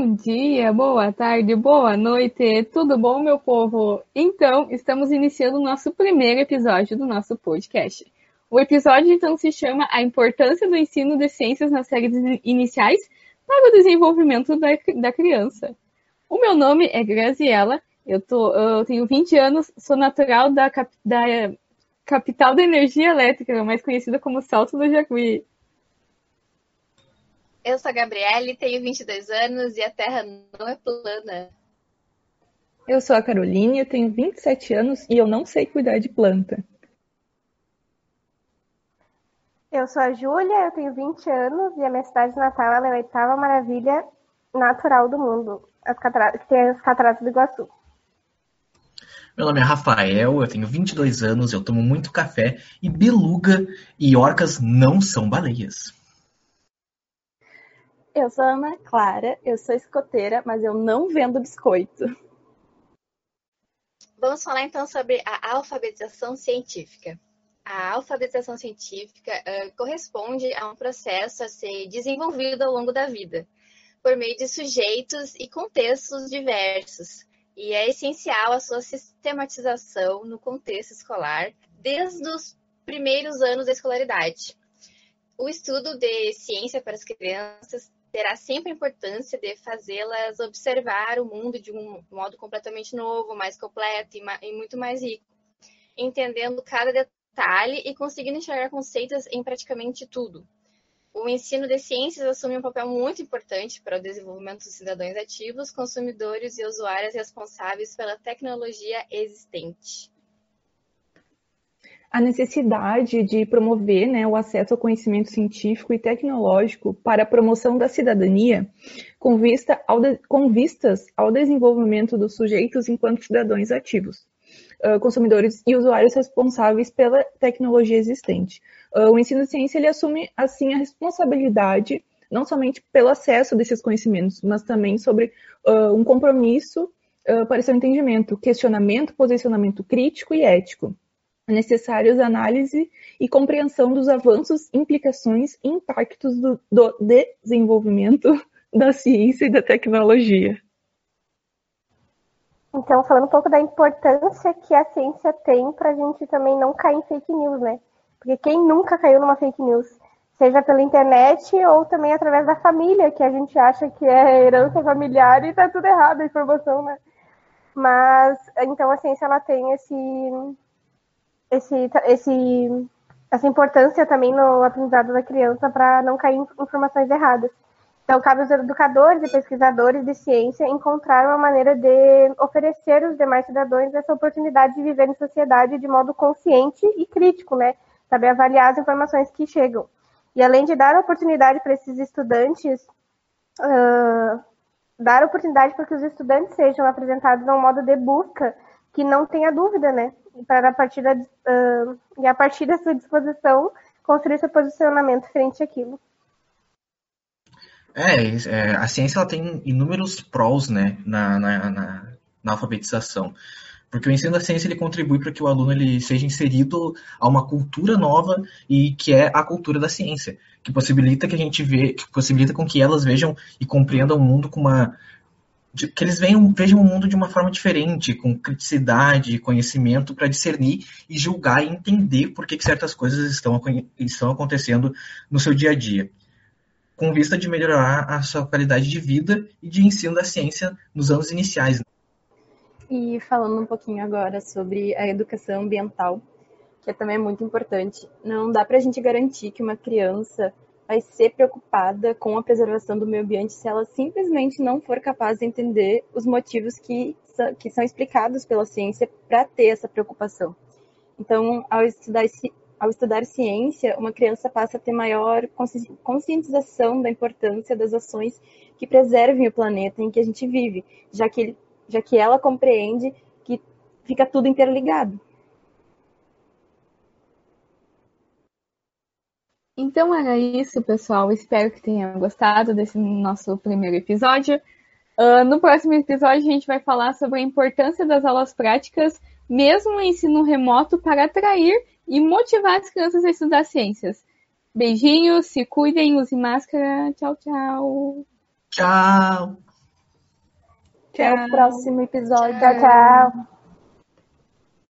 Bom dia, boa tarde, boa noite, tudo bom, meu povo? Então, estamos iniciando o nosso primeiro episódio do nosso podcast. O episódio, então, se chama A Importância do Ensino de Ciências nas Séries Iniciais para o Desenvolvimento da, da Criança. O meu nome é Graziella, eu, tô, eu tenho 20 anos, sou natural da, da capital da energia elétrica, mais conhecida como Salto do Jacuí. Eu sou a Gabriele, tenho 22 anos e a Terra não é plana. Eu sou a Caroline, eu tenho 27 anos e eu não sei cuidar de planta. Eu sou a Júlia, eu tenho 20 anos e a minha cidade natal é a oitava maravilha natural do mundo, as cataratas, que tem as cataratas do Iguaçu. Meu nome é Rafael, eu tenho 22 anos, eu tomo muito café e beluga e orcas não são baleias. Eu sou Ana Clara, eu sou escoteira, mas eu não vendo biscoito. Vamos falar então sobre a alfabetização científica. A alfabetização científica uh, corresponde a um processo a ser desenvolvido ao longo da vida, por meio de sujeitos e contextos diversos, e é essencial a sua sistematização no contexto escolar desde os primeiros anos da escolaridade. O estudo de ciência para as crianças terá sempre a importância de fazê-las observar o mundo de um modo completamente novo, mais completo e, e muito mais rico, entendendo cada detalhe e conseguindo enxergar conceitos em praticamente tudo. O ensino de ciências assume um papel muito importante para o desenvolvimento dos cidadãos ativos, consumidores e usuários responsáveis pela tecnologia existente a necessidade de promover né, o acesso ao conhecimento científico e tecnológico para a promoção da cidadania, com, vista ao de, com vistas ao desenvolvimento dos sujeitos enquanto cidadãos ativos, uh, consumidores e usuários responsáveis pela tecnologia existente. Uh, o ensino de ciência ele assume, assim, a responsabilidade não somente pelo acesso desses conhecimentos, mas também sobre uh, um compromisso para seu entendimento, questionamento, posicionamento crítico e ético necessários análise e compreensão dos avanços, implicações e impactos do, do desenvolvimento da ciência e da tecnologia. Então, falando um pouco da importância que a ciência tem para a gente também não cair em fake news, né? Porque quem nunca caiu numa fake news, seja pela internet ou também através da família, que a gente acha que é herança familiar e tá tudo errado a informação, né? Mas, então, a ciência, ela tem esse, esse, esse, essa importância também no aprendizado da criança para não cair em informações erradas. Então, cabe aos educadores e pesquisadores de ciência encontrar uma maneira de oferecer aos demais cidadãos essa oportunidade de viver em sociedade de modo consciente e crítico, né? Saber avaliar as informações que chegam. E além de dar oportunidade para esses estudantes, uh, dar oportunidade para que os estudantes sejam apresentados a um modo de busca que não tenha dúvida, né? Para a partir da, uh, e a partir da sua disposição construir seu posicionamento frente àquilo. É, é a ciência ela tem inúmeros prós né, na, na, na, na alfabetização porque o ensino da ciência ele contribui para que o aluno ele seja inserido a uma cultura nova e que é a cultura da ciência, que possibilita que a gente vê, que possibilita com que elas vejam e compreendam o mundo com uma de, que eles vejam o mundo de uma forma diferente, com criticidade, conhecimento, para discernir e julgar e entender por que, que certas coisas estão, estão acontecendo no seu dia a dia, com vista de melhorar a sua qualidade de vida e de ensino da ciência nos anos iniciais. E falando um pouquinho agora sobre a educação ambiental, que também é muito importante, não dá para a gente garantir que uma criança vai ser preocupada com a preservação do meio ambiente se ela simplesmente não for capaz de entender os motivos que, que são explicados pela ciência para ter essa preocupação. Então, ao estudar, ao estudar ciência, uma criança passa a ter maior conscientização da importância das ações que preservem o planeta em que a gente vive, já que, já que ela compreende que fica tudo interligado. Então era isso, pessoal. Espero que tenham gostado desse nosso primeiro episódio. Uh, no próximo episódio, a gente vai falar sobre a importância das aulas práticas, mesmo no ensino remoto, para atrair e motivar as crianças a estudar ciências. Beijinhos, se cuidem, use máscara. Tchau, tchau. Tchau. Até o próximo episódio. Tchau, tchau.